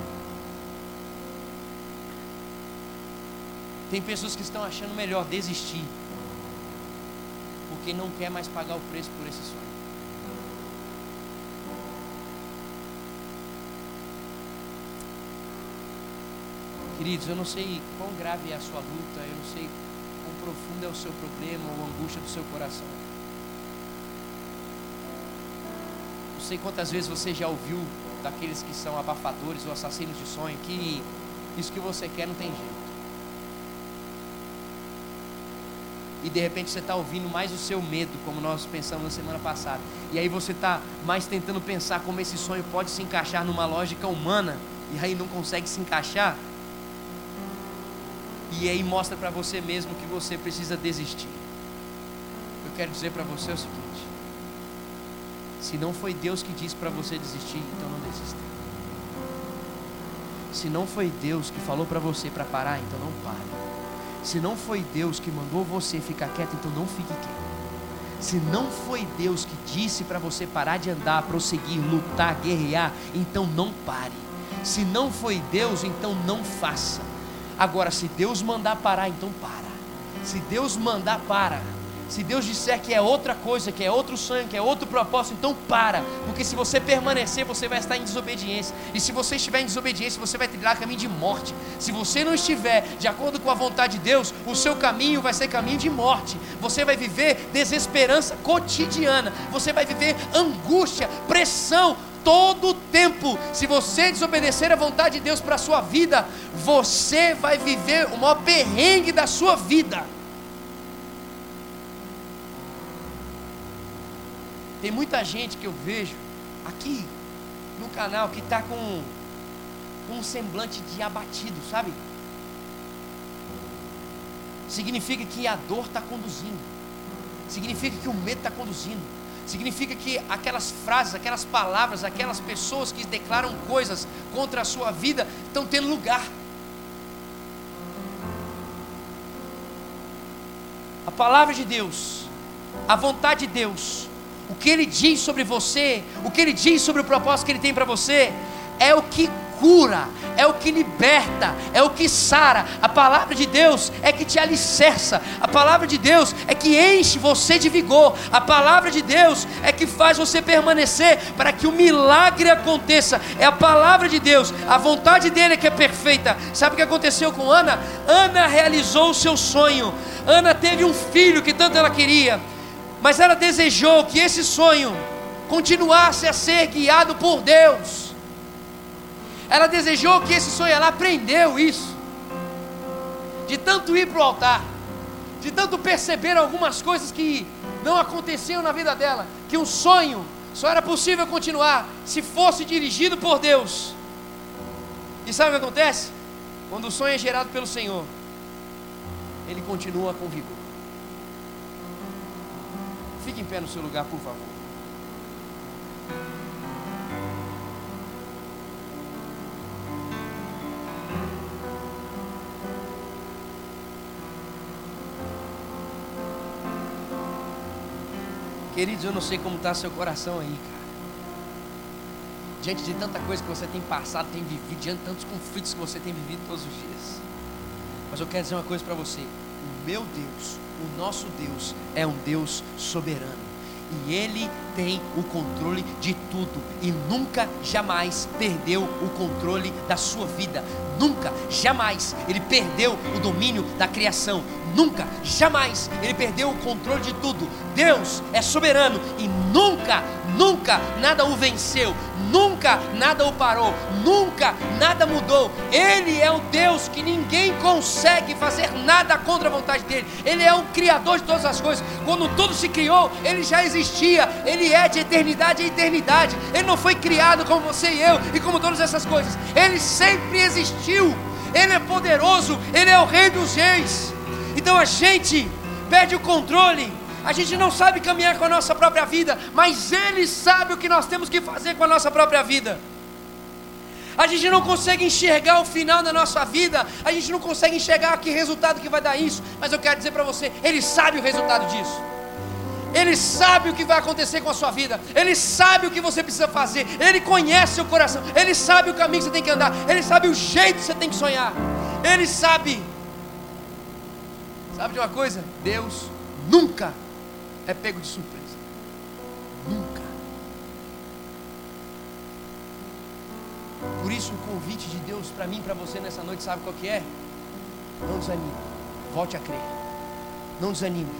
Tem pessoas que estão achando melhor desistir, porque não quer mais pagar o preço por esse sonho. Queridos, eu não sei quão grave é a sua luta, eu não sei quão profundo é o seu problema ou a angústia do seu coração. Não sei quantas vezes você já ouviu daqueles que são abafadores ou assassinos de sonho que isso que você quer não tem jeito. E de repente você está ouvindo mais o seu medo, como nós pensamos na semana passada. E aí você está mais tentando pensar como esse sonho pode se encaixar numa lógica humana. E aí não consegue se encaixar. E aí mostra para você mesmo que você precisa desistir. Eu quero dizer para você o seguinte: se não foi Deus que disse para você desistir, então não desista. Se não foi Deus que falou para você para parar, então não pare. Se não foi Deus que mandou você ficar quieto, então não fique quieto. Se não foi Deus que disse para você parar de andar, prosseguir, lutar, guerrear, então não pare. Se não foi Deus, então não faça. Agora, se Deus mandar parar, então para. Se Deus mandar, para. Se Deus disser que é outra coisa, que é outro sonho, que é outro propósito, então para, porque se você permanecer, você vai estar em desobediência. E se você estiver em desobediência, você vai trilhar caminho de morte. Se você não estiver de acordo com a vontade de Deus, o seu caminho vai ser caminho de morte. Você vai viver desesperança cotidiana. Você vai viver angústia, pressão, todo o tempo. Se você desobedecer a vontade de Deus para a sua vida, você vai viver o maior perrengue da sua vida. Tem muita gente que eu vejo aqui no canal que está com, com um semblante de abatido, sabe? Significa que a dor está conduzindo, significa que o medo está conduzindo, significa que aquelas frases, aquelas palavras, aquelas pessoas que declaram coisas contra a sua vida estão tendo lugar. A palavra de Deus, a vontade de Deus, o que ele diz sobre você, o que ele diz sobre o propósito que ele tem para você, é o que cura, é o que liberta, é o que sara. A palavra de Deus é que te alicerça, a palavra de Deus é que enche você de vigor, a palavra de Deus é que faz você permanecer para que o milagre aconteça. É a palavra de Deus, a vontade dele é que é perfeita. Sabe o que aconteceu com Ana? Ana realizou o seu sonho. Ana teve um filho que tanto ela queria mas ela desejou que esse sonho continuasse a ser guiado por Deus. Ela desejou que esse sonho, ela aprendeu isso, de tanto ir para o altar, de tanto perceber algumas coisas que não aconteciam na vida dela, que um sonho só era possível continuar se fosse dirigido por Deus. E sabe o que acontece? Quando o sonho é gerado pelo Senhor, ele continua com vigor. Fique em pé no seu lugar, por favor. Queridos, eu não sei como está seu coração aí, cara. Diante de tanta coisa que você tem passado, tem vivido, diante de tantos conflitos que você tem vivido todos os dias. Mas eu quero dizer uma coisa para você: o meu Deus, o nosso Deus é um Deus soberano. E Ele tem o controle de tudo. E nunca, jamais perdeu o controle da sua vida. Nunca, jamais Ele perdeu o domínio da criação. Nunca, jamais Ele perdeu o controle de tudo. Deus é soberano e nunca, nunca nada o venceu. Nunca nada o parou, nunca nada mudou. Ele é o Deus que ninguém consegue fazer nada contra a vontade dele. Ele é o Criador de todas as coisas. Quando tudo se criou, ele já existia. Ele é de eternidade a eternidade. Ele não foi criado como você e eu e como todas essas coisas. Ele sempre existiu. Ele é poderoso. Ele é o Rei dos Reis. Então a gente perde o controle a gente não sabe caminhar com a nossa própria vida, mas Ele sabe o que nós temos que fazer com a nossa própria vida. A gente não consegue enxergar o final da nossa vida, a gente não consegue enxergar que resultado que vai dar isso, mas eu quero dizer para você, Ele sabe o resultado disso. Ele sabe o que vai acontecer com a sua vida, Ele sabe o que você precisa fazer, Ele conhece seu coração, Ele sabe o caminho que você tem que andar, Ele sabe o jeito que você tem que sonhar, Ele sabe. Sabe de uma coisa? Deus nunca é pego de surpresa. Nunca. Por isso o convite de Deus para mim, para você nessa noite, sabe qual que é? Não desanime, volte a crer. Não desanime,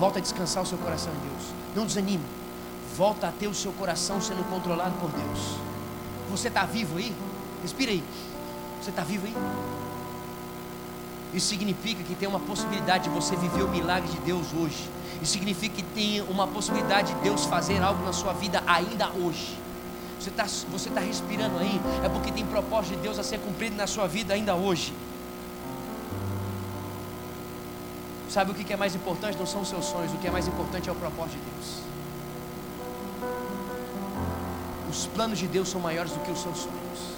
volta a descansar o seu coração em Deus. Não desanime, volta a ter o seu coração sendo controlado por Deus. Você está vivo aí? Respira aí. Você está vivo aí? Isso significa que tem uma possibilidade de você viver o milagre de Deus hoje. Isso significa que tem uma possibilidade de Deus fazer algo na sua vida ainda hoje. Você está você tá respirando aí, é porque tem propósito de Deus a ser cumprido na sua vida ainda hoje. Sabe o que é mais importante? Não são os seus sonhos, o que é mais importante é o propósito de Deus. Os planos de Deus são maiores do que os seus sonhos.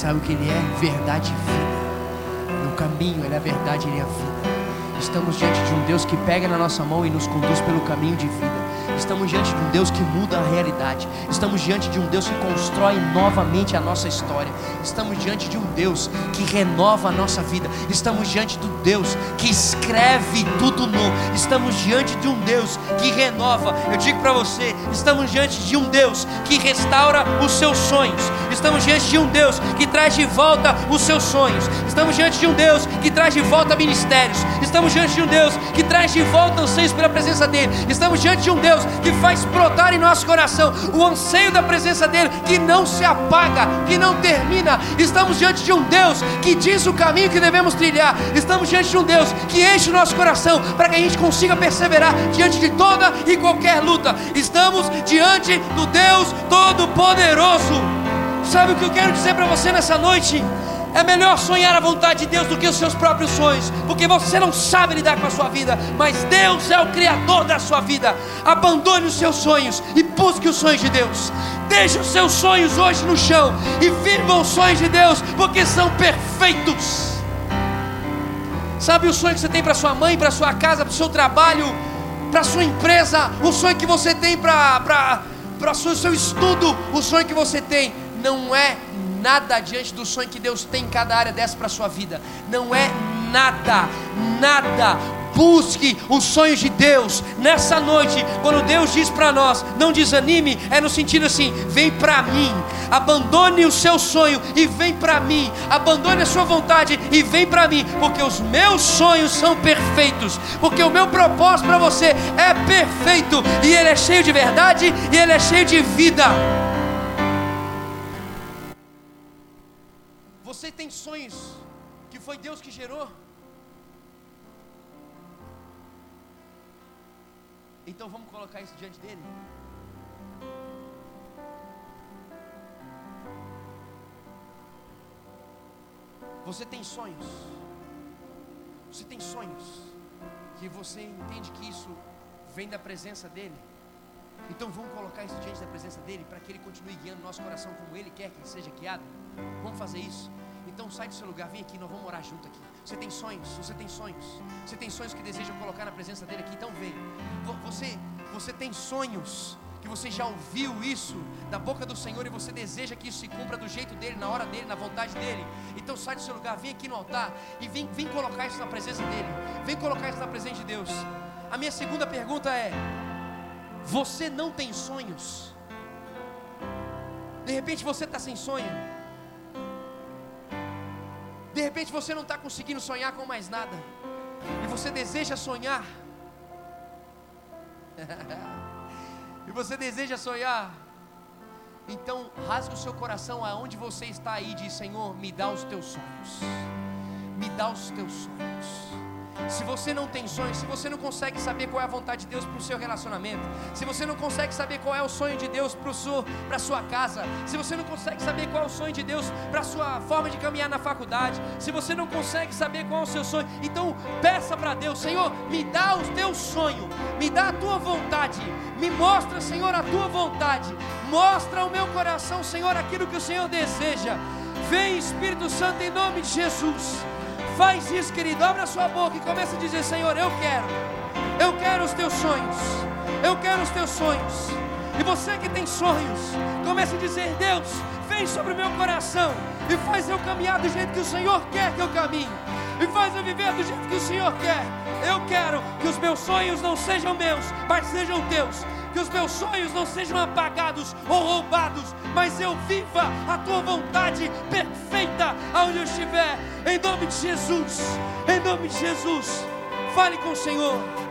Sabe o que Ele é? Verdade e vida. No caminho, Ele é a verdade, Ele é a vida. Estamos diante de um Deus que pega na nossa mão e nos conduz pelo caminho de vida. Estamos diante de um Deus que muda a realidade. Estamos diante de um Deus que constrói novamente a nossa história. Estamos diante de um Deus que renova a nossa vida. Estamos diante do Deus que escreve tudo novo. Estamos diante de um Deus que renova. Eu digo para você, estamos diante de um Deus que restaura os seus sonhos. Estamos diante de um Deus que traz de volta os seus sonhos. Estamos diante de um Deus que traz de volta ministérios. Estamos diante de um Deus que traz de volta anseios pela presença dele. Estamos diante de um Deus que faz brotar em nosso coração o anseio da presença dele, que não se apaga, que não termina. Estamos diante de um Deus que diz o caminho que devemos trilhar. Estamos diante de um Deus que enche o nosso coração para que a gente consiga perseverar diante de toda e qualquer luta. Estamos diante do Deus Todo-Poderoso. Sabe o que eu quero dizer para você nessa noite? É melhor sonhar a vontade de Deus do que os seus próprios sonhos, porque você não sabe lidar com a sua vida, mas Deus é o Criador da sua vida. Abandone os seus sonhos e busque os sonhos de Deus. Deixe os seus sonhos hoje no chão e viva os sonhos de Deus, porque são perfeitos. Sabe o sonho que você tem para sua mãe, para sua casa, para o seu trabalho, para sua empresa, o sonho que você tem para o seu estudo, o sonho que você tem não é nada diante do sonho que Deus tem em cada área dessa para a sua vida. Não é nada, nada. Busque os sonhos de Deus nessa noite. Quando Deus diz para nós, não desanime, é no sentido assim: vem para mim, abandone o seu sonho e vem para mim, abandone a sua vontade e vem para mim, porque os meus sonhos são perfeitos, porque o meu propósito para você é perfeito e ele é cheio de verdade e ele é cheio de vida. Você tem sonhos que foi Deus que gerou? Então vamos colocar isso diante dele. Você tem sonhos. Você tem sonhos que você entende que isso vem da presença dele. Então vamos colocar isso diante da presença dele para que ele continue guiando nosso coração como ele quer que seja guiado. Vamos fazer isso. Então sai do seu lugar, vem aqui, nós vamos orar junto aqui. Você tem sonhos, você tem sonhos, você tem sonhos que deseja colocar na presença dele aqui, então vem. Você, você tem sonhos que você já ouviu isso da boca do Senhor e você deseja que isso se cumpra do jeito dele, na hora dele, na vontade dele. Então sai do seu lugar, vem aqui no altar e vem, vem colocar isso na presença dele. Vem colocar isso na presença de Deus. A minha segunda pergunta é: você não tem sonhos? De repente você está sem sonho. De repente você não está conseguindo sonhar com mais nada. E você deseja sonhar. e você deseja sonhar. Então rasgue o seu coração aonde você está aí e diz: Senhor, me dá os teus sonhos. Me dá os teus sonhos. Se você não tem sonhos, se você não consegue saber qual é a vontade de Deus para o seu relacionamento, se você não consegue saber qual é o sonho de Deus para a sua casa, se você não consegue saber qual é o sonho de Deus para a sua forma de caminhar na faculdade, se você não consegue saber qual é o seu sonho, então peça para Deus: Senhor, me dá o teu sonho, me dá a tua vontade, me mostra, Senhor, a tua vontade, mostra ao meu coração, Senhor, aquilo que o Senhor deseja. Vem, Espírito Santo, em nome de Jesus. Faz isso, querido. Abra sua boca e comece a dizer: Senhor, eu quero. Eu quero os teus sonhos. Eu quero os teus sonhos. E você que tem sonhos, comece a dizer: Deus, vem sobre o meu coração e faz eu caminhar do jeito que o Senhor quer que eu caminhe. E faz eu viver do jeito que o Senhor quer. Eu quero que os meus sonhos não sejam meus, mas sejam teus que os meus sonhos não sejam apagados ou roubados, mas eu viva a tua vontade perfeita aonde eu estiver, em nome de Jesus, em nome de Jesus. Fale com o Senhor.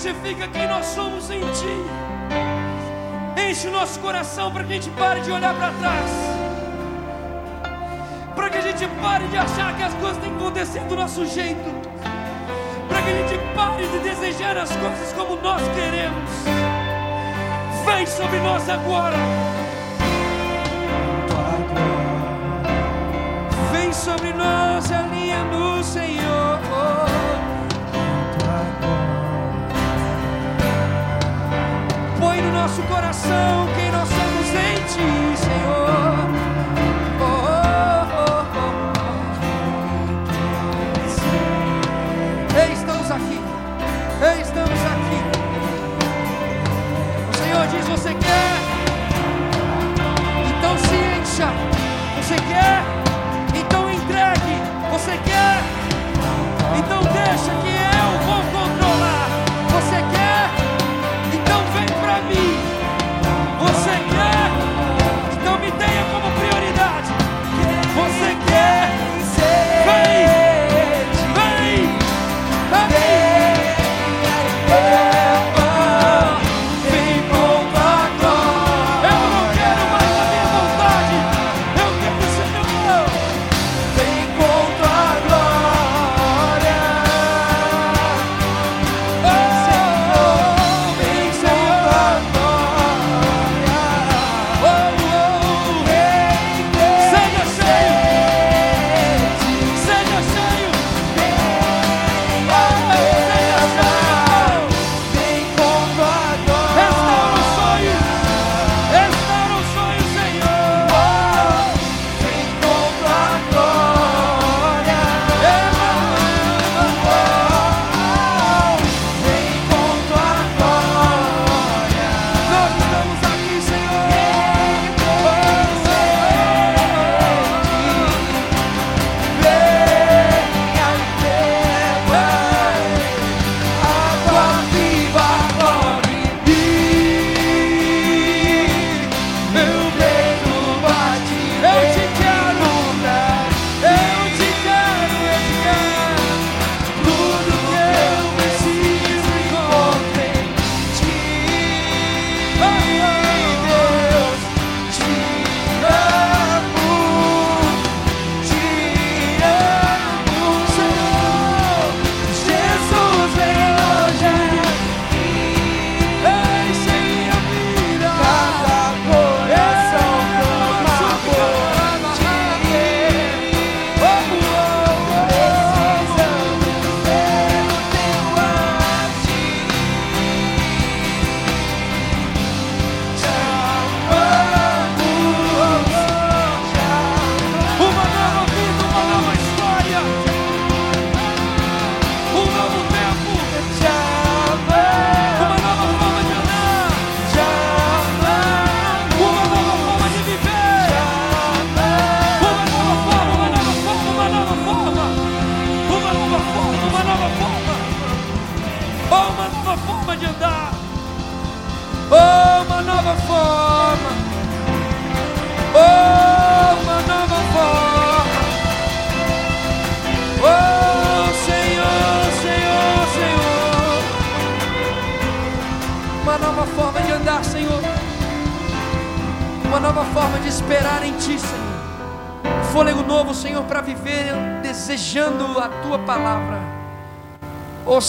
testifica quem nós somos em Ti. Enche o nosso coração para que a gente pare de olhar para trás. Para que a gente pare de achar que as coisas têm que acontecer do nosso jeito. Para que a gente pare de desejar as coisas como nós queremos. Vem sobre nós agora. Vem sobre nós, alinha do Senhor. nosso coração quem nós somos em Ti, Senhor. Oh, oh, oh, oh, Ei, estamos aqui. Ei, estamos aqui. O Senhor diz: Você quer?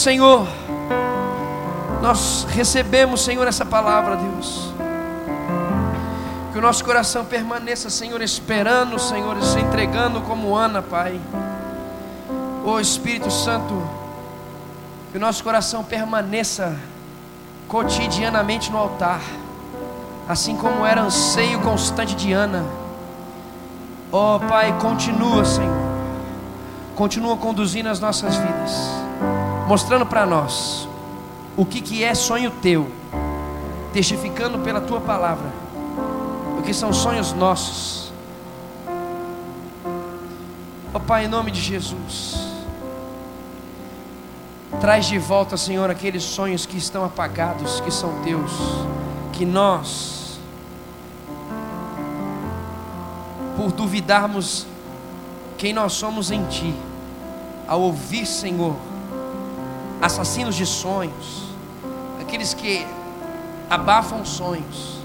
Senhor. Nós recebemos, Senhor, essa palavra, Deus. Que o nosso coração permaneça, Senhor, esperando, Senhor, e se entregando como Ana, Pai. Ó oh, Espírito Santo, que o nosso coração permaneça cotidianamente no altar, assim como era anseio constante de Ana. Ó oh, Pai, continua, Senhor, continua conduzindo as nossas vidas, mostrando para nós o que, que é sonho teu, testificando pela tua palavra, o que são sonhos nossos. Ó oh, Pai, em nome de Jesus, traz de volta, Senhor, aqueles sonhos que estão apagados, que são teus, que nós, por duvidarmos quem nós somos em Ti, ao ouvir, Senhor, assassinos de sonhos, aqueles que abafam sonhos.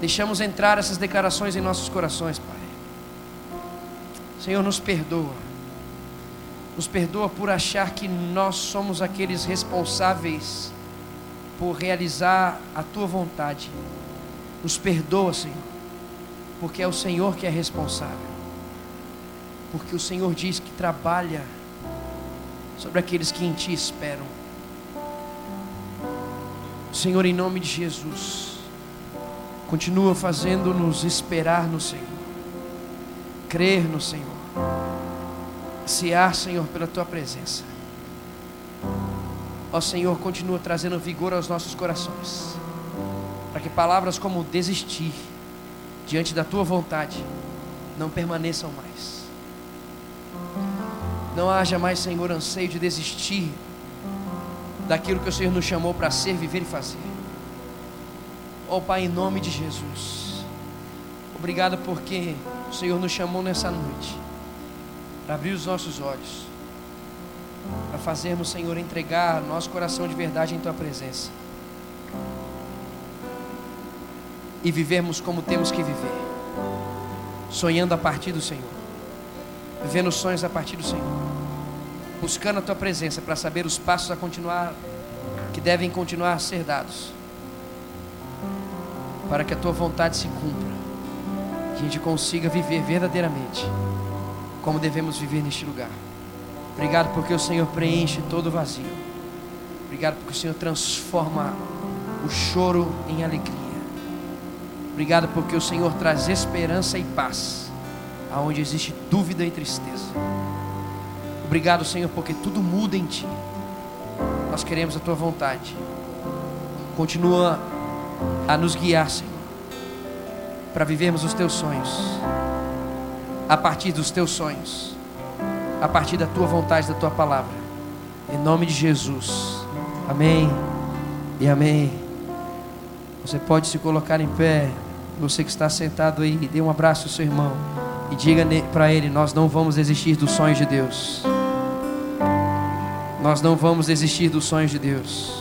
Deixamos entrar essas declarações em nossos corações, Pai. Senhor, nos perdoa. Nos perdoa por achar que nós somos aqueles responsáveis por realizar a tua vontade. Nos perdoa, Senhor, porque é o Senhor que é responsável. Porque o Senhor diz que trabalha sobre aqueles que em Ti esperam. Senhor, em nome de Jesus, continua fazendo-nos esperar no Senhor, crer no Senhor, ansiar, Senhor, pela Tua presença. Ó Senhor, continua trazendo vigor aos nossos corações, para que palavras como desistir diante da Tua vontade não permaneçam mais. Não haja mais, Senhor, anseio de desistir daquilo que o Senhor nos chamou para ser, viver e fazer. Oh Pai, em nome de Jesus. Obrigado porque o Senhor nos chamou nessa noite para abrir os nossos olhos, para fazermos, Senhor, entregar nosso coração de verdade em Tua presença e vivermos como temos que viver, sonhando a partir do Senhor vivendo sonhos a partir do Senhor, buscando a tua presença para saber os passos a continuar, que devem continuar a ser dados, para que a tua vontade se cumpra, que a gente consiga viver verdadeiramente como devemos viver neste lugar. Obrigado porque o Senhor preenche todo o vazio. Obrigado porque o Senhor transforma o choro em alegria. Obrigado porque o Senhor traz esperança e paz aonde existe dúvida e tristeza. Obrigado, Senhor, porque tudo muda em Ti. Nós queremos a Tua vontade. Continua a nos guiar, Senhor, para vivermos os Teus sonhos, a partir dos Teus sonhos, a partir da Tua vontade, da Tua palavra. Em nome de Jesus. Amém e amém. Você pode se colocar em pé. Você que está sentado aí, dê um abraço ao seu irmão e diga para ele: Nós não vamos desistir dos sonhos de Deus. Nós não vamos desistir dos sonhos de Deus.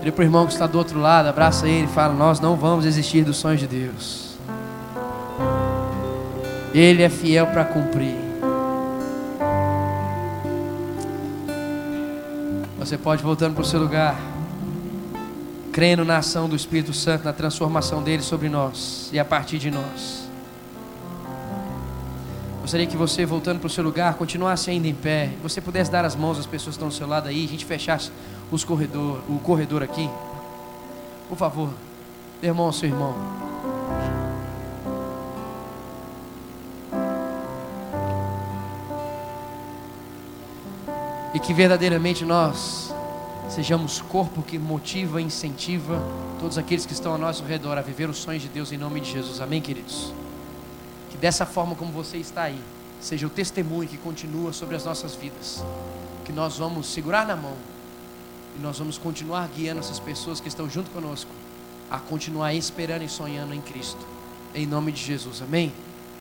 Ele para o irmão que está do outro lado, abraça ele e fala: Nós não vamos desistir dos sonhos de Deus. Ele é fiel para cumprir. Você pode voltando para o seu lugar crendo na ação do Espírito Santo, na transformação dele sobre nós e a partir de nós. Gostaria que você, voltando para o seu lugar, continuasse ainda em pé. Você pudesse dar as mãos às pessoas que estão do seu lado aí, a gente fechasse os corredor, o corredor aqui. Por favor, dê mão ao seu irmão. E que verdadeiramente nós Sejamos corpo que motiva incentiva todos aqueles que estão ao nosso redor a viver os sonhos de Deus em nome de Jesus. Amém, queridos? Que dessa forma como você está aí, seja o testemunho que continua sobre as nossas vidas. que nós vamos segurar na mão e nós vamos continuar guiando essas pessoas que estão junto conosco a continuar esperando e sonhando em Cristo. Em nome de Jesus, amém?